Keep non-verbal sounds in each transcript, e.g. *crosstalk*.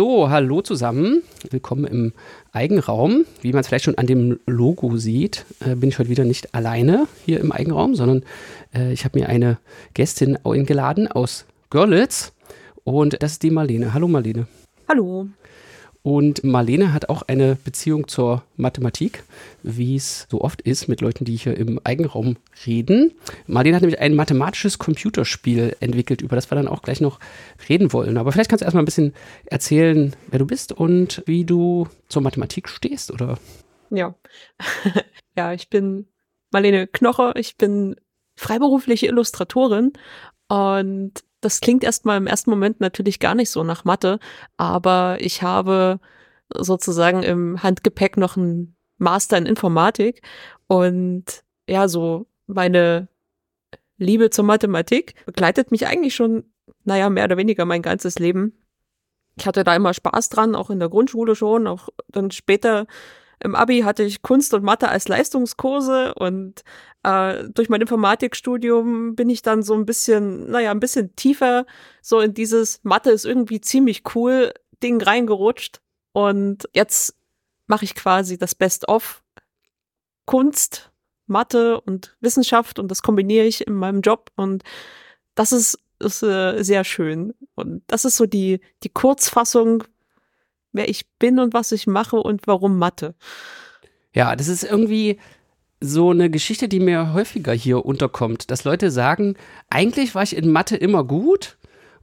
So, hallo zusammen. Willkommen im Eigenraum. Wie man es vielleicht schon an dem Logo sieht, äh, bin ich heute wieder nicht alleine hier im Eigenraum, sondern äh, ich habe mir eine Gästin eingeladen aus Görlitz und das ist die Marlene. Hallo Marlene. Hallo. Und Marlene hat auch eine Beziehung zur Mathematik, wie es so oft ist mit Leuten, die hier im Eigenraum reden. Marlene hat nämlich ein mathematisches Computerspiel entwickelt, über das wir dann auch gleich noch reden wollen. Aber vielleicht kannst du erstmal ein bisschen erzählen, wer du bist und wie du zur Mathematik stehst, oder? Ja. *laughs* ja, ich bin Marlene Knoche, ich bin freiberufliche Illustratorin und das klingt erstmal im ersten Moment natürlich gar nicht so nach Mathe, aber ich habe sozusagen im Handgepäck noch einen Master in Informatik und ja, so meine Liebe zur Mathematik begleitet mich eigentlich schon, naja, mehr oder weniger mein ganzes Leben. Ich hatte da immer Spaß dran, auch in der Grundschule schon, auch dann später im Abi hatte ich Kunst und Mathe als Leistungskurse und äh, durch mein Informatikstudium bin ich dann so ein bisschen, naja, ein bisschen tiefer so in dieses Mathe ist irgendwie ziemlich cool Ding reingerutscht. Und jetzt mache ich quasi das Best-of Kunst, Mathe und Wissenschaft und das kombiniere ich in meinem Job und das ist, ist äh, sehr schön. Und das ist so die, die Kurzfassung, wer ich bin und was ich mache und warum Mathe. Ja, das ist irgendwie so eine Geschichte, die mir häufiger hier unterkommt, dass Leute sagen, eigentlich war ich in Mathe immer gut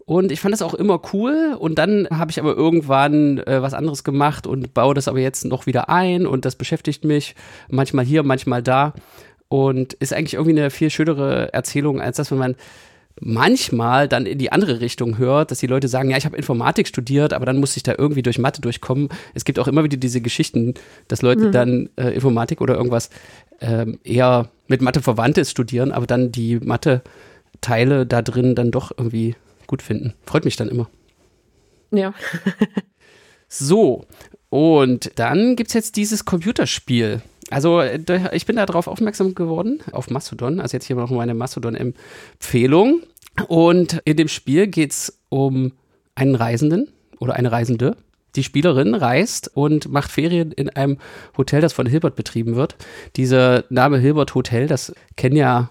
und ich fand das auch immer cool und dann habe ich aber irgendwann äh, was anderes gemacht und baue das aber jetzt noch wieder ein und das beschäftigt mich manchmal hier, manchmal da und ist eigentlich irgendwie eine viel schönere Erzählung, als dass wenn man manchmal dann in die andere Richtung hört, dass die Leute sagen, ja, ich habe Informatik studiert, aber dann muss ich da irgendwie durch Mathe durchkommen. Es gibt auch immer wieder diese Geschichten, dass Leute mhm. dann äh, Informatik oder irgendwas ähm, eher mit Mathe verwandtes studieren, aber dann die Mathe-Teile da drin dann doch irgendwie gut finden. Freut mich dann immer. Ja. *laughs* so, und dann gibt es jetzt dieses Computerspiel. Also ich bin da drauf aufmerksam geworden, auf Mastodon. Also jetzt hier noch meine Mastodon-Empfehlung. Und in dem Spiel geht es um einen Reisenden oder eine Reisende. Die Spielerin reist und macht Ferien in einem Hotel, das von Hilbert betrieben wird. Dieser Name Hilbert Hotel, das kennen ja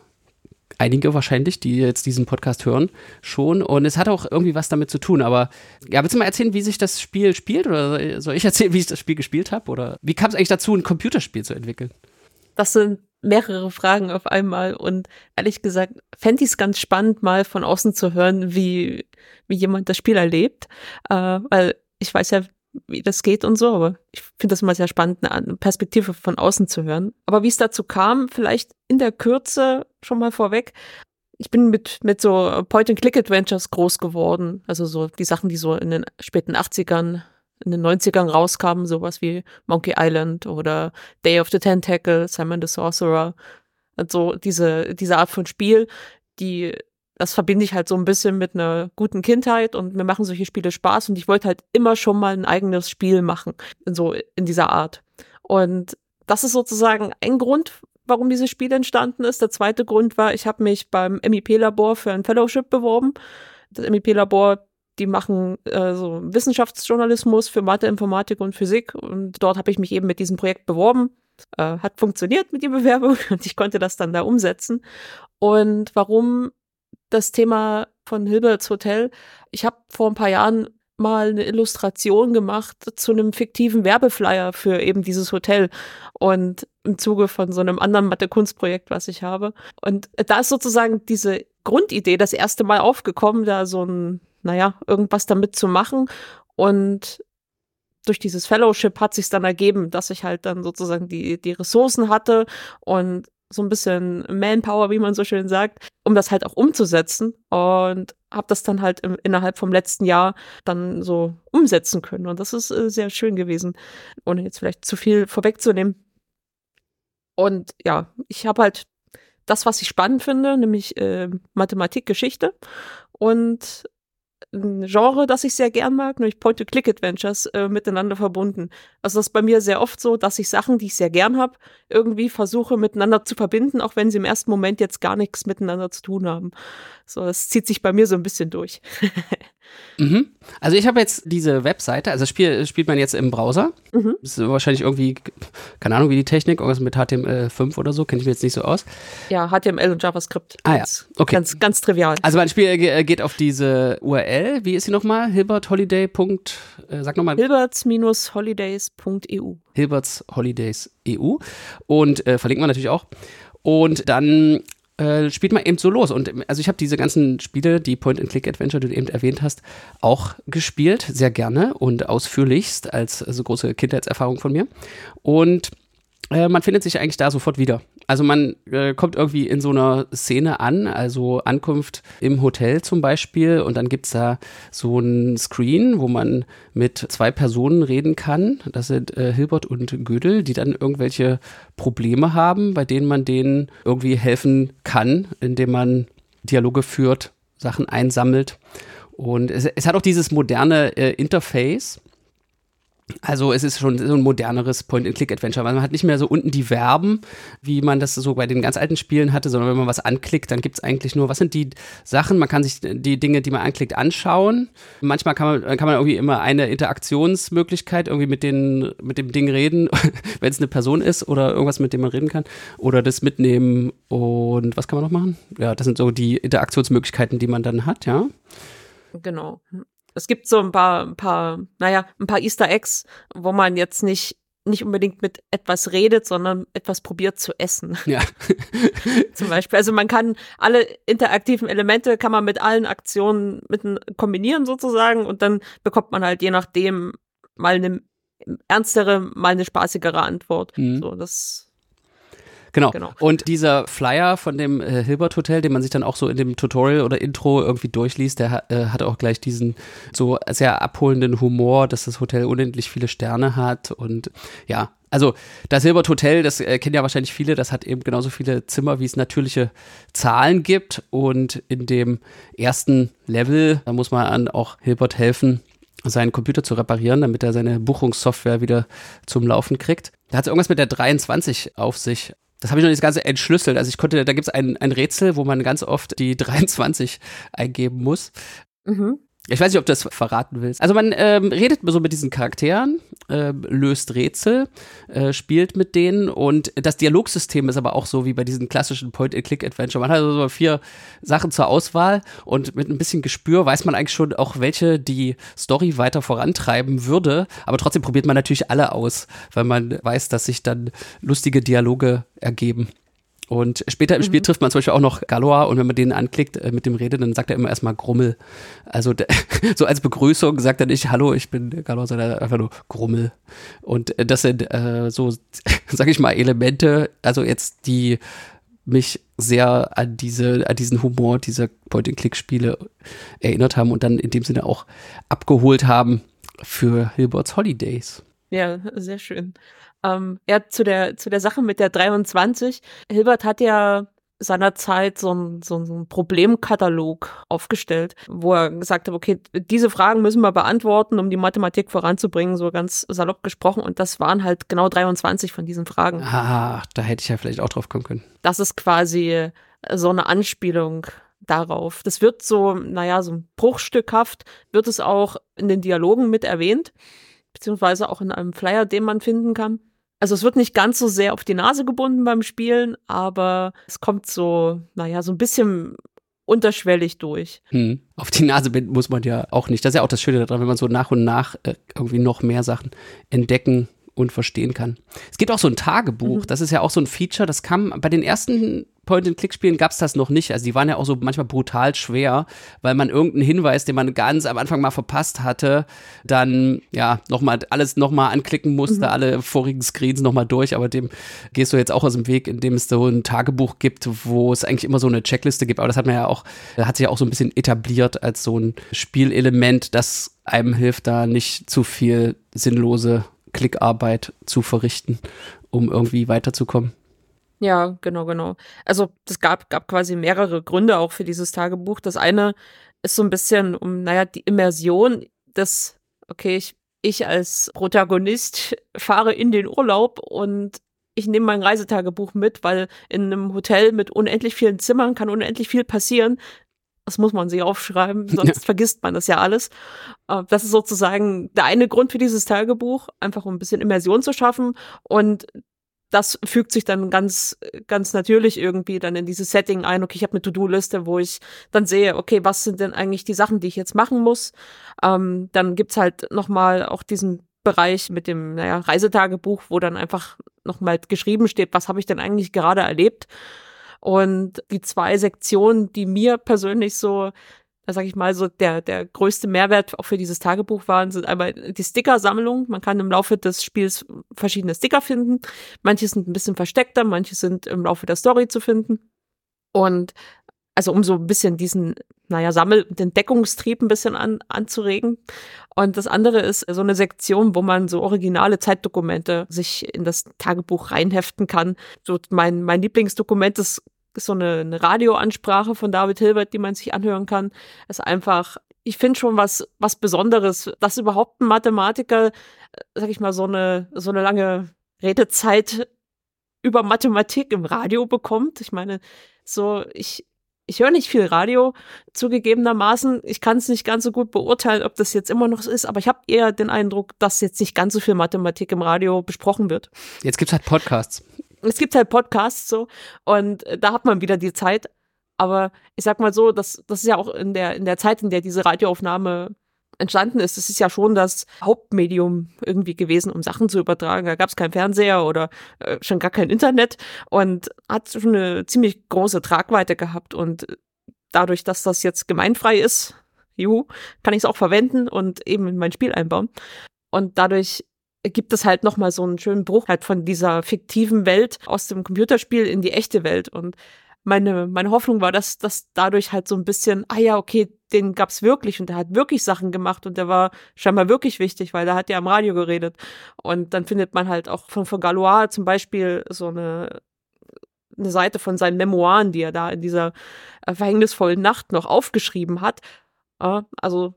einige wahrscheinlich, die jetzt diesen Podcast hören, schon. Und es hat auch irgendwie was damit zu tun. Aber ja, willst du mal erzählen, wie sich das Spiel spielt? Oder soll ich erzählen, wie ich das Spiel gespielt habe? Oder wie kam es eigentlich dazu, ein Computerspiel zu entwickeln? Das sind mehrere Fragen auf einmal. Und ehrlich gesagt, fände ich es ganz spannend, mal von außen zu hören, wie, wie jemand das Spiel erlebt. Äh, weil ich weiß ja, wie das geht und so, aber ich finde das immer sehr spannend, eine Perspektive von außen zu hören. Aber wie es dazu kam, vielleicht in der Kürze schon mal vorweg. Ich bin mit, mit so Point-and-Click-Adventures groß geworden. Also so die Sachen, die so in den späten 80ern, in den 90ern rauskamen, sowas wie Monkey Island oder Day of the Tentacle, Simon the Sorcerer. Also diese, diese Art von Spiel, die das verbinde ich halt so ein bisschen mit einer guten Kindheit und mir machen solche Spiele Spaß und ich wollte halt immer schon mal ein eigenes Spiel machen, so in dieser Art. Und das ist sozusagen ein Grund, warum dieses Spiel entstanden ist. Der zweite Grund war, ich habe mich beim MIP-Labor für ein Fellowship beworben. Das MIP-Labor, die machen äh, so Wissenschaftsjournalismus für Mathe, Informatik und Physik und dort habe ich mich eben mit diesem Projekt beworben. Äh, hat funktioniert mit der Bewerbung *laughs* und ich konnte das dann da umsetzen. Und warum das Thema von Hilberts Hotel. Ich habe vor ein paar Jahren mal eine Illustration gemacht zu einem fiktiven Werbeflyer für eben dieses Hotel und im Zuge von so einem anderen Mathe-Kunstprojekt, was ich habe. Und da ist sozusagen diese Grundidee das erste Mal aufgekommen, da so ein, naja, irgendwas damit zu machen. Und durch dieses Fellowship hat sich dann ergeben, dass ich halt dann sozusagen die, die Ressourcen hatte und so ein bisschen Manpower, wie man so schön sagt, um das halt auch umzusetzen und habe das dann halt im, innerhalb vom letzten Jahr dann so umsetzen können und das ist äh, sehr schön gewesen, ohne jetzt vielleicht zu viel vorwegzunehmen. Und ja, ich habe halt das, was ich spannend finde, nämlich äh, Mathematik, Geschichte und ein Genre, das ich sehr gern mag, nämlich Point-to-Click-Adventures äh, miteinander verbunden. Also das ist bei mir sehr oft so, dass ich Sachen, die ich sehr gern habe, irgendwie versuche miteinander zu verbinden, auch wenn sie im ersten Moment jetzt gar nichts miteinander zu tun haben. So, das zieht sich bei mir so ein bisschen durch. *laughs* Mhm. Also ich habe jetzt diese Webseite, also das Spiel spielt man jetzt im Browser. Mhm. Das ist wahrscheinlich irgendwie, keine Ahnung, wie die Technik, irgendwas mit HTML5 oder so, kenne ich mir jetzt nicht so aus. Ja, HTML und JavaScript. Ah ja, okay. Ganz, ganz trivial. Also mein Spiel geht auf diese URL, wie ist sie nochmal? Hilbertholiday. Äh, sag nochmal. Hilberts-holidays.eu. Hilberts-holidays.eu und äh, verlinken wir natürlich auch. Und dann äh, spielt man eben so los. Und also ich habe diese ganzen Spiele, die Point-and-Click-Adventure, die du eben erwähnt hast, auch gespielt, sehr gerne und ausführlichst als so große Kindheitserfahrung von mir. Und äh, man findet sich eigentlich da sofort wieder. Also man äh, kommt irgendwie in so einer Szene an, also Ankunft im Hotel zum Beispiel und dann gibt es da so ein Screen, wo man mit zwei Personen reden kann. Das sind äh, Hilbert und Gödel, die dann irgendwelche Probleme haben, bei denen man denen irgendwie helfen kann, indem man Dialoge führt, Sachen einsammelt. Und es, es hat auch dieses moderne äh, Interface also es ist schon so ein moderneres Point-and-Click-Adventure, weil man hat nicht mehr so unten die Verben, wie man das so bei den ganz alten Spielen hatte, sondern wenn man was anklickt, dann gibt es eigentlich nur, was sind die Sachen, man kann sich die Dinge, die man anklickt, anschauen. Manchmal kann man, kann man irgendwie immer eine Interaktionsmöglichkeit irgendwie mit, den, mit dem Ding reden, *laughs* wenn es eine Person ist oder irgendwas, mit dem man reden kann. Oder das mitnehmen und was kann man noch machen? Ja, das sind so die Interaktionsmöglichkeiten, die man dann hat, ja. Genau. Es gibt so ein paar, ein paar, naja, ein paar Easter Eggs, wo man jetzt nicht nicht unbedingt mit etwas redet, sondern etwas probiert zu essen. *laughs* Ja. *laughs* Zum Beispiel. Also man kann alle interaktiven Elemente kann man mit allen Aktionen mit kombinieren sozusagen und dann bekommt man halt je nachdem mal eine ernstere, mal eine spaßigere Antwort. Mhm. So, das Genau. genau. Und dieser Flyer von dem äh, Hilbert Hotel, den man sich dann auch so in dem Tutorial oder Intro irgendwie durchliest, der äh, hat auch gleich diesen so sehr abholenden Humor, dass das Hotel unendlich viele Sterne hat und ja, also das Hilbert Hotel, das äh, kennen ja wahrscheinlich viele, das hat eben genauso viele Zimmer, wie es natürliche Zahlen gibt. Und in dem ersten Level, da muss man an auch Hilbert helfen, seinen Computer zu reparieren, damit er seine Buchungssoftware wieder zum Laufen kriegt. Da hat es irgendwas mit der 23 auf sich das habe ich noch nicht das Ganze entschlüsselt. Also ich konnte, da gibt es ein, ein Rätsel, wo man ganz oft die *laughs* 23 eingeben muss. Mhm. Ich weiß nicht, ob du das verraten willst. Also man ähm, redet so mit diesen Charakteren, äh, löst Rätsel, äh, spielt mit denen und das Dialogsystem ist aber auch so wie bei diesen klassischen Point-and-Click-Adventure. Man hat also so vier Sachen zur Auswahl und mit ein bisschen Gespür weiß man eigentlich schon auch, welche die Story weiter vorantreiben würde. Aber trotzdem probiert man natürlich alle aus, weil man weiß, dass sich dann lustige Dialoge ergeben. Und später im Spiel mhm. trifft man zum Beispiel auch noch Galois und wenn man den anklickt äh, mit dem Rede, dann sagt er immer erstmal Grummel. Also *laughs* so als Begrüßung sagt er nicht Hallo, ich bin Galois, sondern einfach nur Grummel. Und äh, das sind äh, so, *laughs* sag ich mal, Elemente, also jetzt die mich sehr an diese, an diesen Humor dieser Point-and-Click-Spiele erinnert haben und dann in dem Sinne auch abgeholt haben für Hilbert's Holidays. Ja, sehr schön. Ähm, ja, zu der, zu der Sache mit der 23. Hilbert hat ja seinerzeit so ein, so ein Problemkatalog aufgestellt, wo er gesagt hat, okay, diese Fragen müssen wir beantworten, um die Mathematik voranzubringen, so ganz salopp gesprochen. Und das waren halt genau 23 von diesen Fragen. Ah, da hätte ich ja vielleicht auch drauf kommen können. Das ist quasi so eine Anspielung darauf. Das wird so, naja, so bruchstückhaft, wird es auch in den Dialogen mit erwähnt, beziehungsweise auch in einem Flyer, den man finden kann. Also es wird nicht ganz so sehr auf die Nase gebunden beim Spielen, aber es kommt so, naja, so ein bisschen unterschwellig durch. Hm. Auf die Nase binden muss man ja auch nicht. Das ist ja auch das Schöne daran, wenn man so nach und nach äh, irgendwie noch mehr Sachen entdecken und verstehen kann. Es gibt auch so ein Tagebuch, mhm. das ist ja auch so ein Feature, das kam bei den ersten Point-and-Click-Spielen gab es das noch nicht. Also die waren ja auch so manchmal brutal schwer, weil man irgendeinen Hinweis, den man ganz am Anfang mal verpasst hatte, dann ja nochmal alles nochmal anklicken musste, mhm. alle vorigen Screens nochmal durch, aber dem gehst du jetzt auch aus dem Weg, indem es so ein Tagebuch gibt, wo es eigentlich immer so eine Checkliste gibt. Aber das hat man ja auch, hat sich ja auch so ein bisschen etabliert als so ein Spielelement, das einem hilft, da nicht zu viel sinnlose Klickarbeit zu verrichten, um irgendwie weiterzukommen. Ja, genau, genau. Also es gab, gab quasi mehrere Gründe auch für dieses Tagebuch. Das eine ist so ein bisschen um, naja, die Immersion des, okay, ich, ich als Protagonist *laughs* fahre in den Urlaub und ich nehme mein Reisetagebuch mit, weil in einem Hotel mit unendlich vielen Zimmern kann unendlich viel passieren. Das muss man sich aufschreiben, *laughs* sonst ja. vergisst man das ja alles. Äh, das ist sozusagen der eine Grund für dieses Tagebuch, einfach um ein bisschen Immersion zu schaffen. Und das fügt sich dann ganz, ganz natürlich irgendwie dann in dieses Setting ein. Okay, ich habe eine To-Do-Liste, wo ich dann sehe, okay, was sind denn eigentlich die Sachen, die ich jetzt machen muss? Ähm, dann gibt's halt nochmal auch diesen Bereich mit dem naja, Reisetagebuch, wo dann einfach nochmal geschrieben steht, was habe ich denn eigentlich gerade erlebt. Und die zwei Sektionen, die mir persönlich so, da sage ich mal, so der, der größte Mehrwert auch für dieses Tagebuch waren, sind einmal die Sticker-Sammlung. Man kann im Laufe des Spiels verschiedene Sticker finden. Manche sind ein bisschen versteckter, manche sind im Laufe der Story zu finden. Und also um so ein bisschen diesen, naja, Sammel- und Entdeckungstrieb ein bisschen an, anzuregen. Und das andere ist so eine Sektion, wo man so originale Zeitdokumente sich in das Tagebuch reinheften kann. So mein, mein Lieblingsdokument ist, so eine, eine Radioansprache von David Hilbert, die man sich anhören kann. ist einfach, ich finde schon was, was Besonderes, dass überhaupt ein Mathematiker, äh, sag ich mal, so eine, so eine lange Redezeit über Mathematik im Radio bekommt. Ich meine, so, ich, ich höre nicht viel Radio, zugegebenermaßen. Ich kann es nicht ganz so gut beurteilen, ob das jetzt immer noch so ist, aber ich habe eher den Eindruck, dass jetzt nicht ganz so viel Mathematik im Radio besprochen wird. Jetzt gibt's halt Podcasts. Es gibt halt Podcasts so und äh, da hat man wieder die Zeit. Aber ich sag mal so, das, das ist ja auch in der, in der Zeit, in der diese Radioaufnahme entstanden ist. Es ist ja schon das Hauptmedium irgendwie gewesen, um Sachen zu übertragen. Da gab es keinen Fernseher oder äh, schon gar kein Internet und hat schon eine ziemlich große Tragweite gehabt. Und dadurch, dass das jetzt gemeinfrei ist, juhu, kann ich es auch verwenden und eben in mein Spiel einbauen. Und dadurch gibt es halt nochmal so einen schönen Bruch halt von dieser fiktiven Welt aus dem Computerspiel in die echte Welt. Und meine, meine Hoffnung war, dass dass dadurch halt so ein bisschen, ah ja, okay, den gab's wirklich und der hat wirklich Sachen gemacht und der war scheinbar wirklich wichtig, weil der hat ja am Radio geredet. Und dann findet man halt auch von, von Galois zum Beispiel so eine, eine Seite von seinen Memoiren, die er da in dieser äh, verhängnisvollen Nacht noch aufgeschrieben hat. Also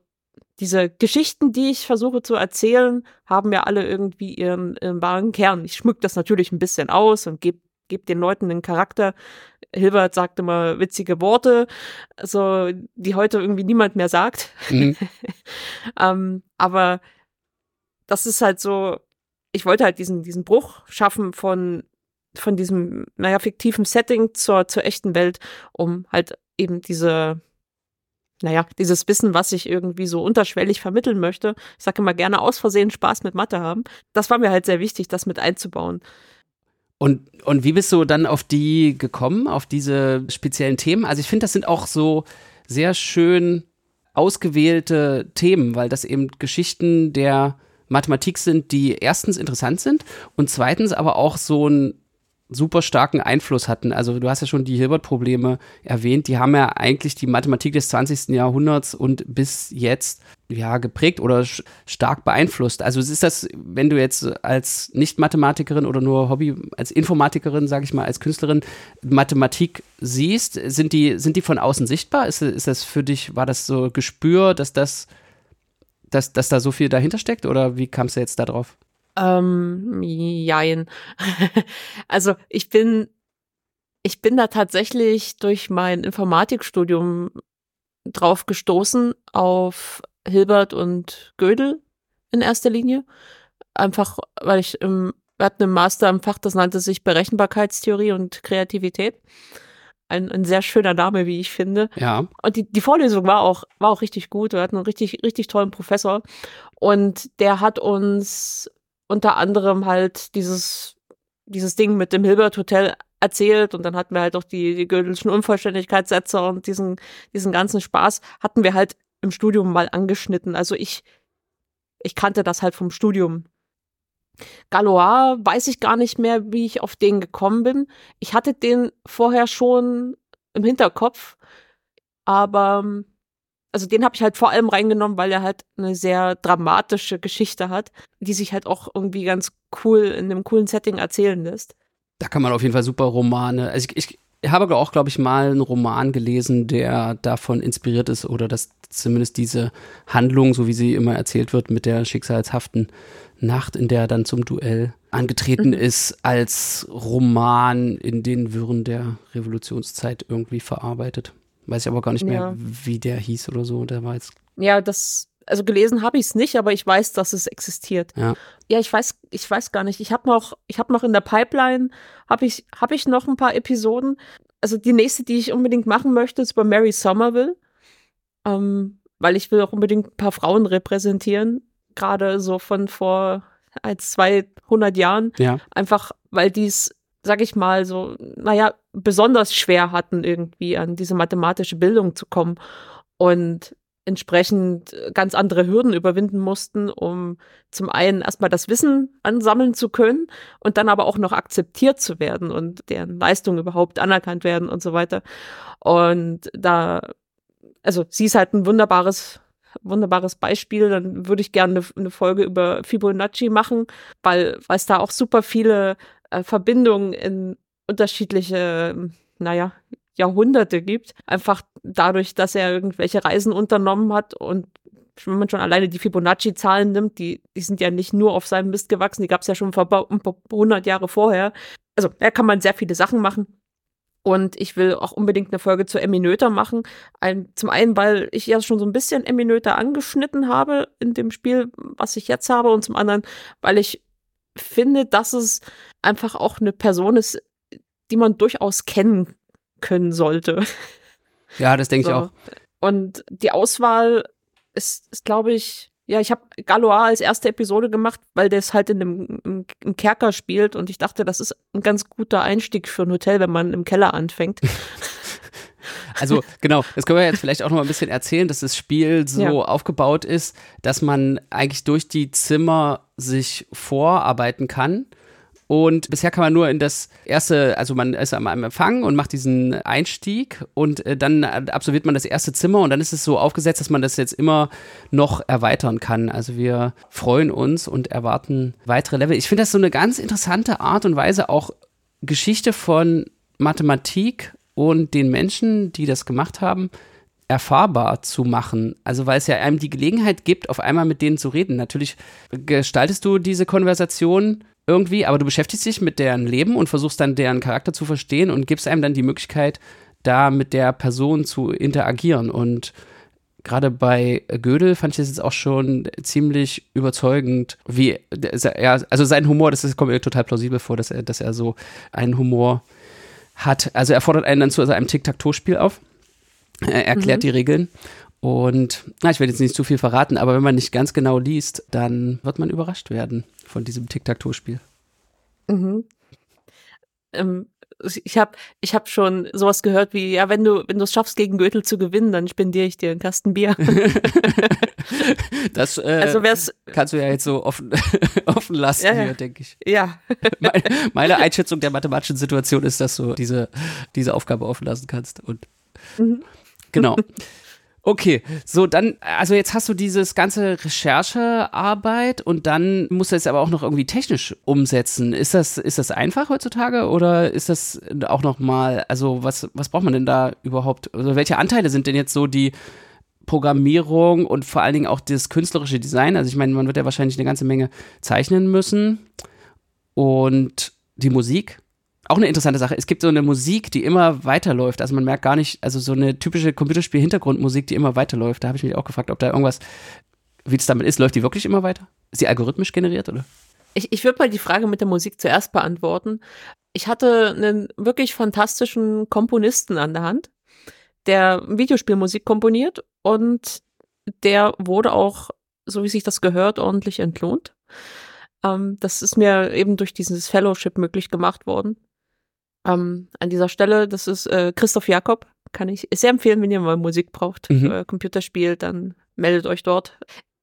diese Geschichten, die ich versuche zu erzählen, haben ja alle irgendwie ihren, ihren wahren Kern. Ich schmück das natürlich ein bisschen aus und gebe gebe den Leuten einen Charakter. Hilbert sagt immer witzige Worte, so die heute irgendwie niemand mehr sagt. Mhm. *laughs* ähm, aber das ist halt so, ich wollte halt diesen, diesen Bruch schaffen von, von diesem, naja, fiktiven Setting zur, zur echten Welt, um halt eben diese, naja, dieses Wissen, was ich irgendwie so unterschwellig vermitteln möchte. Ich sage immer gerne aus Versehen Spaß mit Mathe haben. Das war mir halt sehr wichtig, das mit einzubauen. Und, und wie bist du dann auf die gekommen, auf diese speziellen Themen? Also ich finde, das sind auch so sehr schön ausgewählte Themen, weil das eben Geschichten der Mathematik sind, die erstens interessant sind und zweitens aber auch so ein super starken Einfluss hatten. Also du hast ja schon die Hilbert-Probleme erwähnt, die haben ja eigentlich die Mathematik des 20. Jahrhunderts und bis jetzt ja geprägt oder stark beeinflusst. Also ist das, wenn du jetzt als Nicht-Mathematikerin oder nur Hobby, als Informatikerin, sage ich mal, als Künstlerin Mathematik siehst, sind die, sind die von außen sichtbar? Ist, ist das für dich, war das so Gespür, dass das, dass, dass da so viel dahinter steckt oder wie kamst du jetzt da drauf? Ähm, jein. *laughs* also ich bin, ich bin da tatsächlich durch mein Informatikstudium drauf gestoßen auf Hilbert und Gödel in erster Linie. Einfach, weil ich im, wir hatten im Master im Fach, das nannte sich Berechenbarkeitstheorie und Kreativität. Ein, ein sehr schöner Name, wie ich finde. Ja. Und die, die Vorlesung war auch, war auch richtig gut. Wir hatten einen richtig, richtig tollen Professor. Und der hat uns unter anderem halt dieses, dieses Ding mit dem Hilbert Hotel erzählt und dann hatten wir halt auch die, die Gödelschen Unvollständigkeitssätze und diesen, diesen ganzen Spaß hatten wir halt im Studium mal angeschnitten. Also ich, ich kannte das halt vom Studium. Galois weiß ich gar nicht mehr, wie ich auf den gekommen bin. Ich hatte den vorher schon im Hinterkopf, aber also den habe ich halt vor allem reingenommen, weil er halt eine sehr dramatische Geschichte hat, die sich halt auch irgendwie ganz cool in einem coolen Setting erzählen lässt. Da kann man auf jeden Fall super Romane. Also ich, ich habe auch, glaube ich, mal einen Roman gelesen, der davon inspiriert ist oder dass zumindest diese Handlung, so wie sie immer erzählt wird, mit der schicksalshaften Nacht, in der er dann zum Duell angetreten mhm. ist, als Roman in den Wirren der Revolutionszeit irgendwie verarbeitet Weiß ich aber gar nicht mehr, ja. wie der hieß oder so. Der war jetzt. Ja, das, also gelesen habe ich es nicht, aber ich weiß, dass es existiert. Ja, ja ich weiß, ich weiß gar nicht. Ich habe noch, ich habe noch in der Pipeline, habe ich, habe ich noch ein paar Episoden. Also die nächste, die ich unbedingt machen möchte, ist über Mary Somerville. Ähm, weil ich will auch unbedingt ein paar Frauen repräsentieren. Gerade so von vor als 200 Jahren. Ja. Einfach, weil die es, sag ich mal, so, naja, besonders schwer hatten, irgendwie an diese mathematische Bildung zu kommen. Und entsprechend ganz andere Hürden überwinden mussten, um zum einen erstmal das Wissen ansammeln zu können und dann aber auch noch akzeptiert zu werden und deren Leistungen überhaupt anerkannt werden und so weiter. Und da, also sie ist halt ein wunderbares wunderbares Beispiel. Dann würde ich gerne eine, eine, Folge über Fibonacci machen, weil, weil es da auch super viele äh, Verbindungen in unterschiedliche, naja, Jahrhunderte gibt. Einfach dadurch, dass er irgendwelche Reisen unternommen hat und wenn man schon alleine die Fibonacci-Zahlen nimmt, die, die sind ja nicht nur auf seinem Mist gewachsen, die gab es ja schon vor 100 Jahre vorher. Also da kann man sehr viele Sachen machen. Und ich will auch unbedingt eine Folge zu Eminöter machen. Ein, zum einen, weil ich ja schon so ein bisschen Eminöter angeschnitten habe in dem Spiel, was ich jetzt habe. Und zum anderen, weil ich finde, dass es einfach auch eine Person ist, die man durchaus kennen können sollte. Ja, das denke so. ich auch. Und die Auswahl ist, ist glaube ich, ja, ich habe Galois als erste Episode gemacht, weil das halt in einem im, Kerker spielt und ich dachte, das ist ein ganz guter Einstieg für ein Hotel, wenn man im Keller anfängt. *laughs* Also genau, das können wir jetzt vielleicht auch noch mal ein bisschen erzählen, dass das Spiel so ja. aufgebaut ist, dass man eigentlich durch die Zimmer sich vorarbeiten kann und bisher kann man nur in das erste, also man ist am Empfang und macht diesen Einstieg und äh, dann absolviert man das erste Zimmer und dann ist es so aufgesetzt, dass man das jetzt immer noch erweitern kann. Also wir freuen uns und erwarten weitere Level. Ich finde das so eine ganz interessante Art und Weise, auch Geschichte von Mathematik und den Menschen, die das gemacht haben, erfahrbar zu machen. Also weil es ja einem die Gelegenheit gibt, auf einmal mit denen zu reden. Natürlich gestaltest du diese Konversation irgendwie, aber du beschäftigst dich mit deren Leben und versuchst dann deren Charakter zu verstehen und gibst einem dann die Möglichkeit, da mit der Person zu interagieren. Und gerade bei Gödel fand ich das jetzt auch schon ziemlich überzeugend, wie also sein Humor, das kommt mir total plausibel vor, dass er, dass er so einen Humor hat. Also er fordert einen dann zu einem Tic-Tac-Toe-Spiel auf. Er erklärt mhm. die Regeln und na, ich werde jetzt nicht zu viel verraten, aber wenn man nicht ganz genau liest, dann wird man überrascht werden von diesem Tic-Tac-Toe-Spiel. Mhm. Ähm, ich habe ich hab schon sowas gehört wie, ja, wenn du wenn du es schaffst, gegen Gürtel zu gewinnen, dann spendiere ich dir einen Kasten Bier. *laughs* das äh, also kannst du ja jetzt so offen, *laughs* offen lassen ja, hier, denke ich. Ja. *laughs* meine, meine, Einschätzung der mathematischen Situation ist, dass du diese, diese Aufgabe offen lassen kannst. Und mhm. genau. Okay, so dann, also jetzt hast du dieses ganze Recherchearbeit und dann musst du es aber auch noch irgendwie technisch umsetzen. Ist das, ist das einfach heutzutage oder ist das auch noch mal, also was, was braucht man denn da überhaupt? Also welche Anteile sind denn jetzt so die Programmierung und vor allen Dingen auch das künstlerische Design? Also ich meine, man wird ja wahrscheinlich eine ganze Menge zeichnen müssen und die Musik auch eine interessante Sache. Es gibt so eine Musik, die immer weiterläuft. Also man merkt gar nicht, also so eine typische Computerspiel-Hintergrundmusik, die immer weiterläuft. Da habe ich mich auch gefragt, ob da irgendwas, wie es damit ist. Läuft die wirklich immer weiter? Ist die algorithmisch generiert, oder? Ich, ich würde mal die Frage mit der Musik zuerst beantworten. Ich hatte einen wirklich fantastischen Komponisten an der Hand, der Videospielmusik komponiert und der wurde auch, so wie sich das gehört, ordentlich entlohnt. Ähm, das ist mir eben durch dieses Fellowship möglich gemacht worden. Ähm, an dieser Stelle, das ist äh, Christoph Jakob, kann ich sehr empfehlen, wenn ihr mal Musik braucht, mhm. äh, Computerspiel, dann meldet euch dort.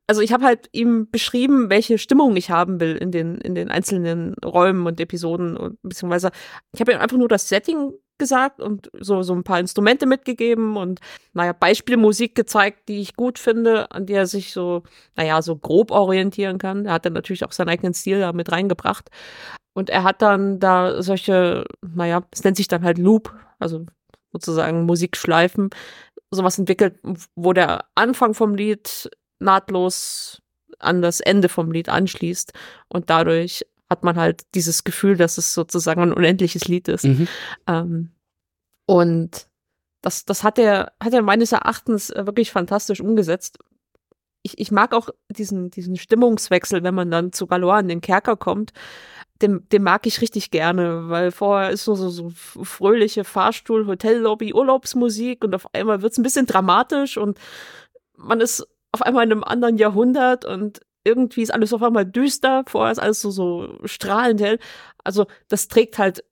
Also ich habe halt ihm beschrieben, welche Stimmung ich haben will in den in den einzelnen Räumen und Episoden und beziehungsweise ich habe ihm einfach nur das Setting gesagt und so so ein paar Instrumente mitgegeben und naja Beispielmusik gezeigt, die ich gut finde, an der er sich so naja so grob orientieren kann. Er hat dann natürlich auch seinen eigenen Stil da mit reingebracht. Und er hat dann da solche, naja, es nennt sich dann halt Loop, also sozusagen Musikschleifen, sowas entwickelt, wo der Anfang vom Lied nahtlos an das Ende vom Lied anschließt. Und dadurch hat man halt dieses Gefühl, dass es sozusagen ein unendliches Lied ist. Mhm. Ähm, und das, das hat er, hat er meines Erachtens äh, wirklich fantastisch umgesetzt. Ich, ich mag auch diesen, diesen Stimmungswechsel, wenn man dann zu Galois in den Kerker kommt. Den, den mag ich richtig gerne, weil vorher ist so, so, so fröhliche Fahrstuhl, Hotellobby, Urlaubsmusik und auf einmal wird es ein bisschen dramatisch und man ist auf einmal in einem anderen Jahrhundert und irgendwie ist alles auf einmal düster, vorher ist alles so, so strahlend hell. Also das trägt halt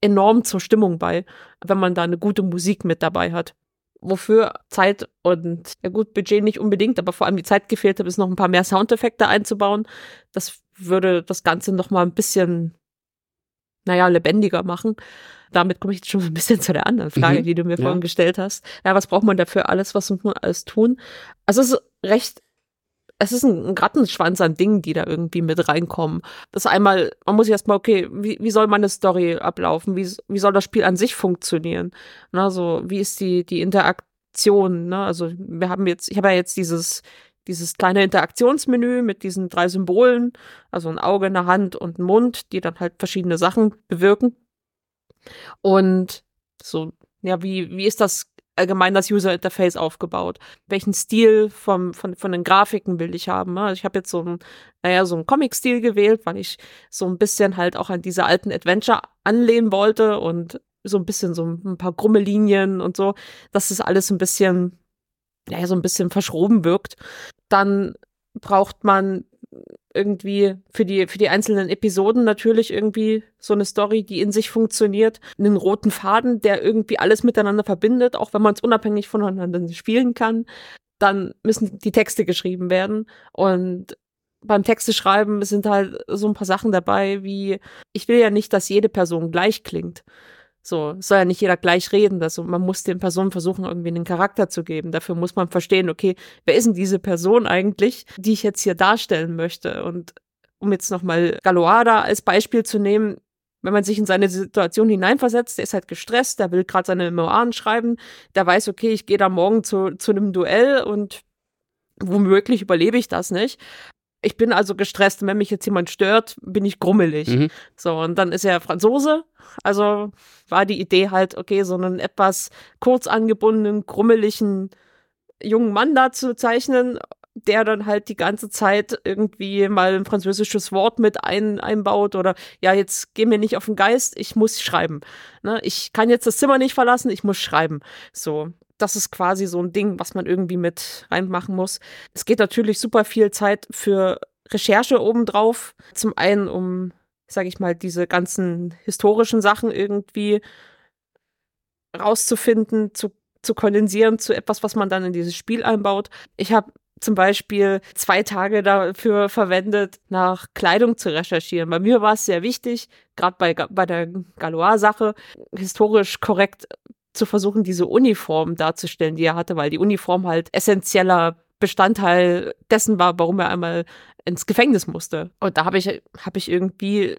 enorm zur Stimmung bei, wenn man da eine gute Musik mit dabei hat. Wofür Zeit und ja gut, Budget nicht unbedingt, aber vor allem die Zeit gefehlt hat, ist noch ein paar mehr Soundeffekte einzubauen. Das würde das Ganze noch mal ein bisschen, naja, lebendiger machen. Damit komme ich jetzt schon ein bisschen zu der anderen Frage, mhm, die du mir ja. vorhin gestellt hast. Ja, was braucht man dafür alles? Was muss man alles tun? Also es ist recht es ist ein, ein Rattenschwanz an Dingen, die da irgendwie mit reinkommen. Das einmal, man muss sich erstmal, okay, wie, wie soll meine Story ablaufen? Wie, wie soll das Spiel an sich funktionieren? Na, so, wie ist die, die Interaktion? Ne? Also, wir haben jetzt, ich habe ja jetzt dieses, dieses kleine Interaktionsmenü mit diesen drei Symbolen, also ein Auge, eine Hand und ein Mund, die dann halt verschiedene Sachen bewirken. Und so, ja, wie, wie ist das allgemein das User Interface aufgebaut? Welchen Stil vom, von, von den Grafiken will ich haben? Ne? Also ich habe jetzt so ein, naja, so einen Comic-Stil gewählt, weil ich so ein bisschen halt auch an diese alten Adventure anlehnen wollte und so ein bisschen so ein paar krumme Linien und so, dass das alles ein bisschen, naja, so ein bisschen verschroben wirkt. Dann braucht man irgendwie für die, für die einzelnen Episoden natürlich irgendwie so eine Story, die in sich funktioniert, einen roten Faden, der irgendwie alles miteinander verbindet, auch wenn man es unabhängig voneinander spielen kann. Dann müssen die Texte geschrieben werden und beim Texte schreiben sind halt so ein paar Sachen dabei, wie ich will ja nicht, dass jede Person gleich klingt. So, soll ja nicht jeder gleich reden. Also man muss den Personen versuchen, irgendwie einen Charakter zu geben. Dafür muss man verstehen, okay, wer ist denn diese Person eigentlich, die ich jetzt hier darstellen möchte? Und um jetzt nochmal Galoada als Beispiel zu nehmen, wenn man sich in seine Situation hineinversetzt, der ist halt gestresst, der will gerade seine Memoiren schreiben, der weiß, okay, ich gehe da morgen zu, zu einem Duell und womöglich überlebe ich das nicht. Ich bin also gestresst und wenn mich jetzt jemand stört, bin ich grummelig. Mhm. So, und dann ist er Franzose. Also war die Idee halt, okay, so einen etwas kurz angebundenen, grummeligen jungen Mann da zu zeichnen, der dann halt die ganze Zeit irgendwie mal ein französisches Wort mit ein, einbaut oder ja, jetzt geh mir nicht auf den Geist, ich muss schreiben. Ne? Ich kann jetzt das Zimmer nicht verlassen, ich muss schreiben. So das ist quasi so ein Ding, was man irgendwie mit reinmachen muss. Es geht natürlich super viel Zeit für Recherche obendrauf. Zum einen, um, sage ich mal, diese ganzen historischen Sachen irgendwie rauszufinden, zu, zu kondensieren zu etwas, was man dann in dieses Spiel einbaut. Ich habe zum Beispiel zwei Tage dafür verwendet, nach Kleidung zu recherchieren. Bei mir war es sehr wichtig, gerade bei, bei der Galois-Sache, historisch korrekt zu versuchen, diese Uniform darzustellen, die er hatte, weil die Uniform halt essentieller Bestandteil dessen war, warum er einmal ins Gefängnis musste. Und da habe ich, hab ich irgendwie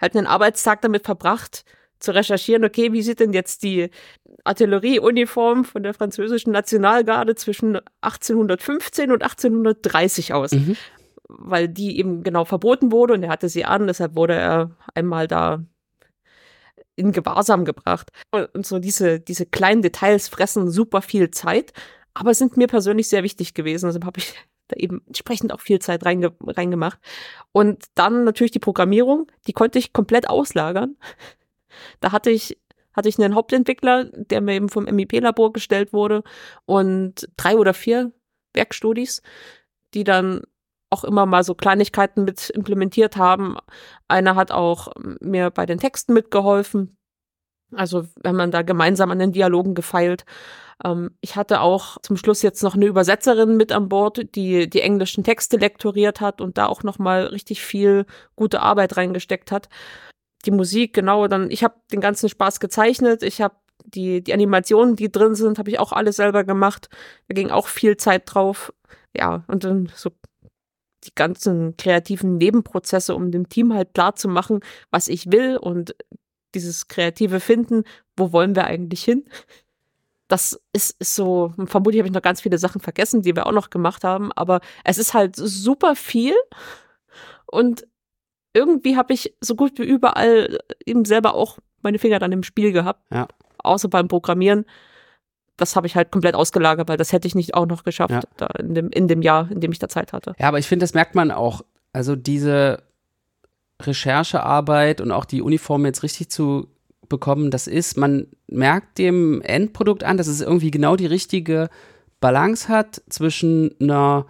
halt einen Arbeitstag damit verbracht, zu recherchieren, okay, wie sieht denn jetzt die Artillerieuniform von der französischen Nationalgarde zwischen 1815 und 1830 aus? Mhm. Weil die eben genau verboten wurde und er hatte sie an, deshalb wurde er einmal da in Gewahrsam gebracht. Und so diese, diese kleinen Details fressen super viel Zeit, aber sind mir persönlich sehr wichtig gewesen. Also habe ich da eben entsprechend auch viel Zeit reinge reingemacht. Und dann natürlich die Programmierung, die konnte ich komplett auslagern. Da hatte ich hatte ich einen Hauptentwickler, der mir eben vom MIP-Labor gestellt wurde und drei oder vier Werkstudis, die dann auch immer mal so Kleinigkeiten mit implementiert haben. Einer hat auch mir bei den Texten mitgeholfen. Also wenn man da gemeinsam an den Dialogen gefeilt. Ähm, ich hatte auch zum Schluss jetzt noch eine Übersetzerin mit an Bord, die die englischen Texte lektoriert hat und da auch noch mal richtig viel gute Arbeit reingesteckt hat. Die Musik, genau, dann ich habe den ganzen Spaß gezeichnet. Ich habe die die Animationen, die drin sind, habe ich auch alles selber gemacht. Da ging auch viel Zeit drauf. Ja, und dann so die ganzen kreativen Nebenprozesse, um dem Team halt klar zu machen, was ich will und dieses kreative Finden, wo wollen wir eigentlich hin? Das ist, ist so, vermutlich habe ich noch ganz viele Sachen vergessen, die wir auch noch gemacht haben, aber es ist halt super viel und irgendwie habe ich so gut wie überall eben selber auch meine Finger dann im Spiel gehabt. Ja. Außer beim Programmieren das habe ich halt komplett ausgelagert, weil das hätte ich nicht auch noch geschafft ja. da in, dem, in dem Jahr, in dem ich da Zeit hatte. Ja, aber ich finde, das merkt man auch. Also diese Recherchearbeit und auch die Uniform jetzt richtig zu bekommen, das ist, man merkt dem Endprodukt an, dass es irgendwie genau die richtige Balance hat zwischen einer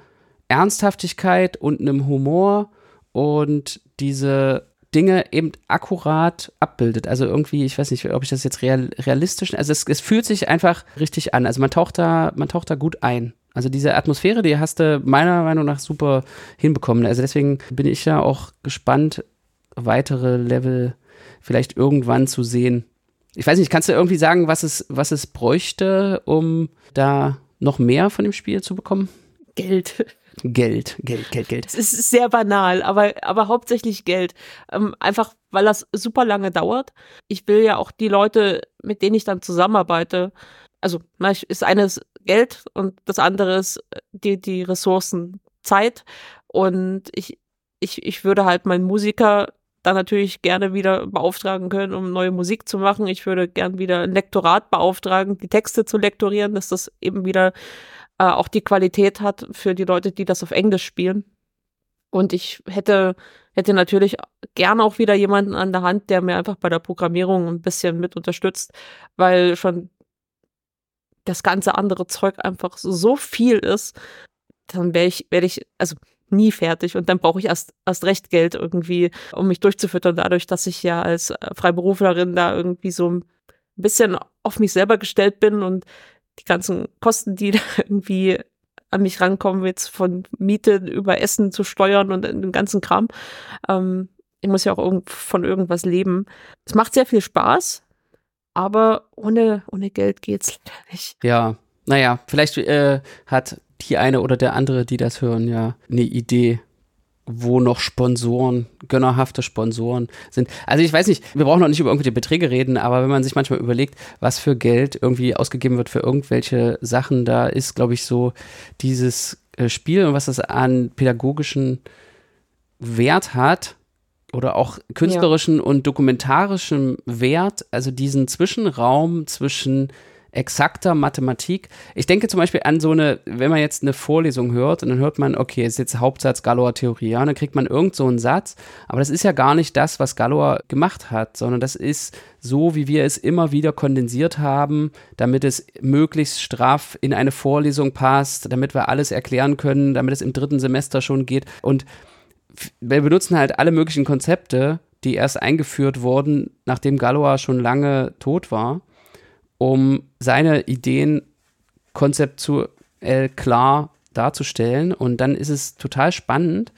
Ernsthaftigkeit und einem Humor und diese Dinge eben akkurat abbildet. Also irgendwie, ich weiß nicht, ob ich das jetzt real, realistisch, also es, es fühlt sich einfach richtig an. Also man taucht da, man taucht da gut ein. Also diese Atmosphäre, die hast du meiner Meinung nach super hinbekommen. Also deswegen bin ich ja auch gespannt, weitere Level vielleicht irgendwann zu sehen. Ich weiß nicht, kannst du irgendwie sagen, was es, was es bräuchte, um da noch mehr von dem Spiel zu bekommen? Geld. Geld, Geld, Geld, Geld. Es ist sehr banal, aber, aber hauptsächlich Geld. Ähm, einfach, weil das super lange dauert. Ich will ja auch die Leute, mit denen ich dann zusammenarbeite, also ist eines Geld und das andere ist äh, die, die Ressourcen Zeit. Und ich, ich, ich würde halt meinen Musiker dann natürlich gerne wieder beauftragen können, um neue Musik zu machen. Ich würde gern wieder ein Lektorat beauftragen, die Texte zu lektorieren, dass das eben wieder äh, auch die Qualität hat für die Leute, die das auf Englisch spielen. Und ich hätte, hätte natürlich gerne auch wieder jemanden an der Hand, der mir einfach bei der Programmierung ein bisschen mit unterstützt, weil schon das ganze andere Zeug einfach so viel ist, dann wäre ich, werde ich, also nie fertig und dann brauche ich erst, erst recht Geld irgendwie, um mich durchzufüttern, dadurch, dass ich ja als äh, Freiberuflerin da irgendwie so ein bisschen auf mich selber gestellt bin und die ganzen Kosten, die *laughs* da irgendwie an mich rankommen, jetzt von Miete über Essen zu steuern und den ganzen Kram. Ähm, ich muss ja auch von irgendwas leben. Es macht sehr viel Spaß, aber ohne, ohne Geld geht's nicht. Ja, naja, vielleicht äh, hat die eine oder der andere, die das hören, ja eine Idee, wo noch Sponsoren, gönnerhafte Sponsoren sind. Also ich weiß nicht, wir brauchen noch nicht über irgendwelche Beträge reden, aber wenn man sich manchmal überlegt, was für Geld irgendwie ausgegeben wird für irgendwelche Sachen, da ist, glaube ich, so dieses äh, Spiel und was das an pädagogischen Wert hat oder auch künstlerischen ja. und dokumentarischen Wert, also diesen Zwischenraum zwischen exakter Mathematik. Ich denke zum Beispiel an so eine, wenn man jetzt eine Vorlesung hört und dann hört man, okay, ist jetzt Hauptsatz Galois Theorie, ja, und dann kriegt man irgend so einen Satz, aber das ist ja gar nicht das, was Galois gemacht hat, sondern das ist so, wie wir es immer wieder kondensiert haben, damit es möglichst straff in eine Vorlesung passt, damit wir alles erklären können, damit es im dritten Semester schon geht. Und wir benutzen halt alle möglichen Konzepte, die erst eingeführt wurden, nachdem Galois schon lange tot war um seine Ideen konzeptuell klar darzustellen. Und dann ist es total spannend,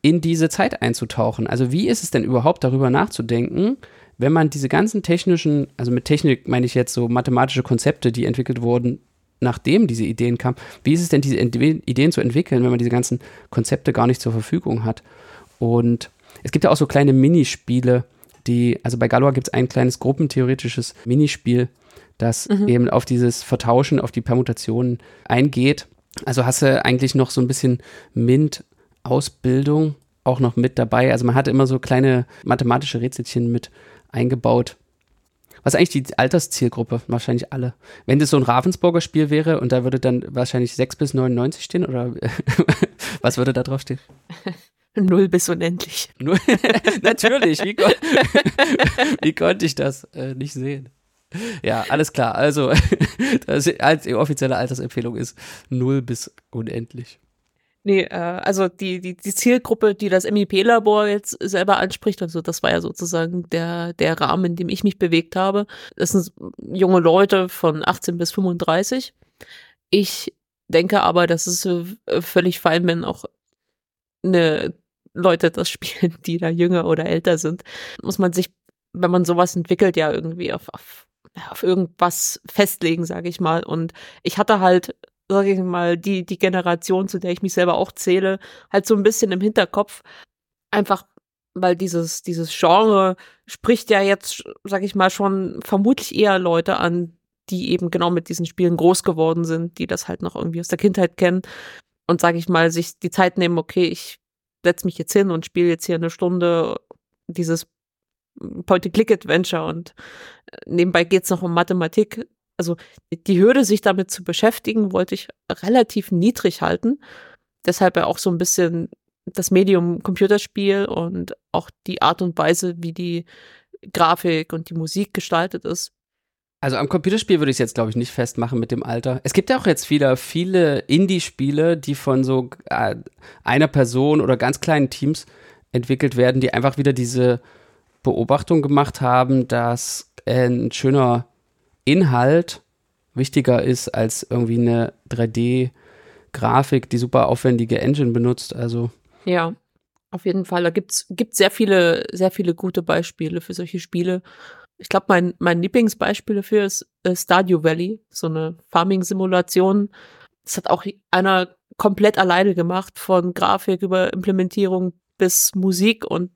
in diese Zeit einzutauchen. Also wie ist es denn überhaupt darüber nachzudenken, wenn man diese ganzen technischen, also mit Technik meine ich jetzt so mathematische Konzepte, die entwickelt wurden, nachdem diese Ideen kamen, wie ist es denn, diese Ideen zu entwickeln, wenn man diese ganzen Konzepte gar nicht zur Verfügung hat? Und es gibt ja auch so kleine Minispiele, die, also bei Galois gibt es ein kleines gruppentheoretisches Minispiel, das mhm. eben auf dieses Vertauschen, auf die Permutationen eingeht. Also hast du eigentlich noch so ein bisschen MINT-Ausbildung auch noch mit dabei. Also man hat immer so kleine mathematische Rätselchen mit eingebaut. Was eigentlich die Alterszielgruppe? Wahrscheinlich alle. Wenn das so ein Ravensburger Spiel wäre und da würde dann wahrscheinlich 6 bis 99 stehen oder *laughs* was würde da drauf stehen? *laughs* Null bis unendlich. *laughs* *laughs* Natürlich, wie, kon *laughs* wie, konnte ich das äh, nicht sehen? Ja, alles klar. Also, das als die offizielle Altersempfehlung ist null bis unendlich. Nee, äh, also die, die, die Zielgruppe, die das MIP-Labor jetzt selber anspricht, also das war ja sozusagen der, der Rahmen, in dem ich mich bewegt habe. Das sind junge Leute von 18 bis 35. Ich denke aber, dass es äh, völlig fein, wenn auch eine Leute das *laughs* spielen, die da jünger oder älter sind. Muss man sich, wenn man sowas entwickelt, ja irgendwie auf, auf auf irgendwas festlegen, sage ich mal. Und ich hatte halt, sage ich mal, die, die Generation, zu der ich mich selber auch zähle, halt so ein bisschen im Hinterkopf. Einfach, weil dieses, dieses Genre spricht ja jetzt, sage ich mal, schon vermutlich eher Leute an, die eben genau mit diesen Spielen groß geworden sind, die das halt noch irgendwie aus der Kindheit kennen und, sage ich mal, sich die Zeit nehmen, okay, ich setze mich jetzt hin und spiele jetzt hier eine Stunde dieses Point-and-Click-Adventure und äh, nebenbei geht es noch um Mathematik. also die Hürde, sich damit zu beschäftigen, wollte ich relativ niedrig halten. Deshalb ja auch so ein bisschen das Medium Computerspiel und auch die Art und Weise, wie die Grafik und die Musik gestaltet ist. Also am Computerspiel würde ich es jetzt, glaube ich, nicht festmachen mit dem Alter. Es gibt ja auch jetzt wieder viele Indie-Spiele, die von so äh, einer Person oder ganz kleinen Teams entwickelt werden, die einfach wieder diese Beobachtung gemacht haben, dass ein schöner Inhalt wichtiger ist als irgendwie eine 3D-Grafik, die super aufwendige Engine benutzt. Also ja, auf jeden Fall. Da gibt sehr viele sehr viele gute Beispiele für solche Spiele. Ich glaube, mein mein Lieblingsbeispiel dafür ist äh, Stardew Valley, so eine Farming-Simulation. Das hat auch einer komplett alleine gemacht, von Grafik über Implementierung bis Musik und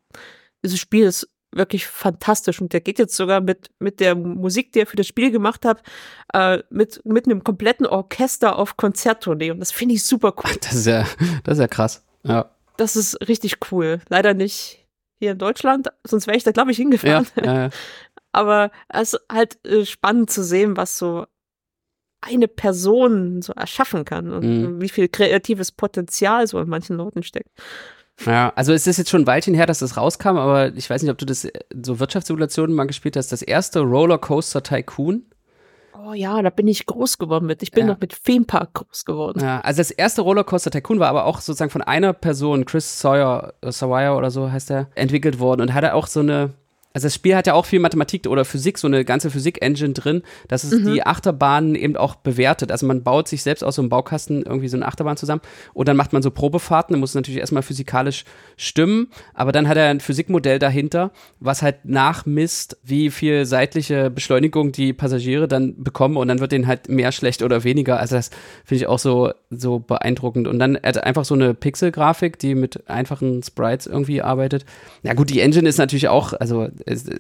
dieses Spiel ist wirklich fantastisch und der geht jetzt sogar mit mit der Musik, die er für das Spiel gemacht hat, äh, mit mit einem kompletten Orchester auf Konzerttournee und das finde ich super cool. *laughs* Das ist ja das ist ja krass. Ja. Das ist richtig cool. Leider nicht hier in Deutschland, sonst wäre ich da glaube ich hingefahren. Ja, ja. *laughs* Aber es ist halt äh, spannend zu sehen, was so eine Person so erschaffen kann und mhm. wie viel kreatives Potenzial so in manchen Leuten steckt. Ja, also es ist jetzt schon ein Weilchen her, dass das rauskam, aber ich weiß nicht, ob du das so Wirtschaftssimulationen mal gespielt hast. Das erste Rollercoaster Tycoon. Oh ja, da bin ich groß geworden mit. Ich bin ja. noch mit Theme Park groß geworden. Ja, also das erste Rollercoaster Tycoon war aber auch sozusagen von einer Person, Chris Sawyer, Sawyer oder so heißt er, entwickelt worden und hatte auch so eine also das Spiel hat ja auch viel Mathematik oder Physik, so eine ganze Physik-Engine drin, dass es mhm. die Achterbahnen eben auch bewertet. Also man baut sich selbst aus so einem Baukasten irgendwie so eine Achterbahn zusammen und dann macht man so Probefahrten, dann muss es natürlich erstmal physikalisch stimmen, aber dann hat er ein Physikmodell dahinter, was halt nachmisst, wie viel seitliche Beschleunigung die Passagiere dann bekommen und dann wird denen halt mehr schlecht oder weniger. Also das finde ich auch so, so beeindruckend. Und dann hat er einfach so eine Pixel-Grafik, die mit einfachen Sprites irgendwie arbeitet. Ja gut, die Engine ist natürlich auch, also ist,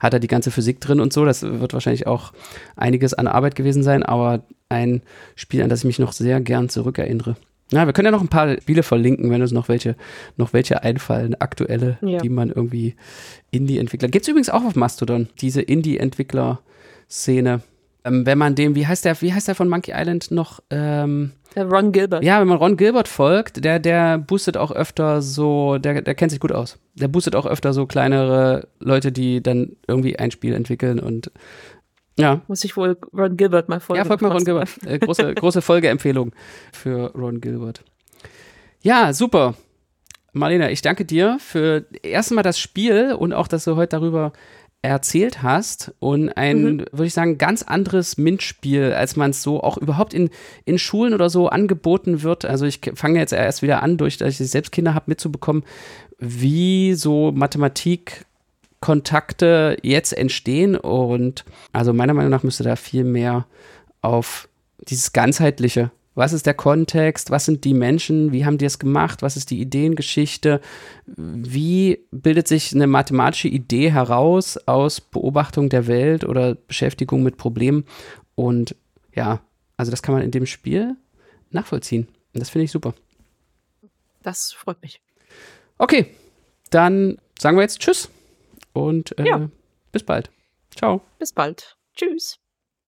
hat er die ganze Physik drin und so. Das wird wahrscheinlich auch einiges an Arbeit gewesen sein, aber ein Spiel, an das ich mich noch sehr gern zurückerinnere. Na, wir können ja noch ein paar Spiele verlinken, wenn uns noch welche, noch welche einfallen, aktuelle, ja. die man irgendwie Indie-Entwickler. Gibt es übrigens auch auf Mastodon, diese Indie-Entwickler-Szene. Ähm, wenn man dem, wie heißt der, wie heißt der von Monkey Island noch? Ähm, Ron Gilbert. Ja, wenn man Ron Gilbert folgt, der, der boostet auch öfter so, der, der kennt sich gut aus. Der boostet auch öfter so kleinere Leute, die dann irgendwie ein Spiel entwickeln und ja. Muss ich wohl Ron Gilbert mal folgen. Ja, folgt mal Ron Gilbert. Äh, große, *laughs* große Folgeempfehlung für Ron Gilbert. Ja, super. Marlena, ich danke dir für erstmal das Spiel und auch, dass du heute darüber erzählt hast und ein, mhm. würde ich sagen, ganz anderes MINT-Spiel, als man es so auch überhaupt in, in Schulen oder so angeboten wird. Also ich fange jetzt erst wieder an, durch dass ich selbst Kinder habe, mitzubekommen, wie so Mathematikkontakte jetzt entstehen. Und also meiner Meinung nach müsste da viel mehr auf dieses ganzheitliche was ist der Kontext? Was sind die Menschen? Wie haben die es gemacht? Was ist die Ideengeschichte? Wie bildet sich eine mathematische Idee heraus aus Beobachtung der Welt oder Beschäftigung mit Problemen? Und ja, also das kann man in dem Spiel nachvollziehen. Und das finde ich super. Das freut mich. Okay, dann sagen wir jetzt Tschüss und äh, ja. bis bald. Ciao. Bis bald. Tschüss.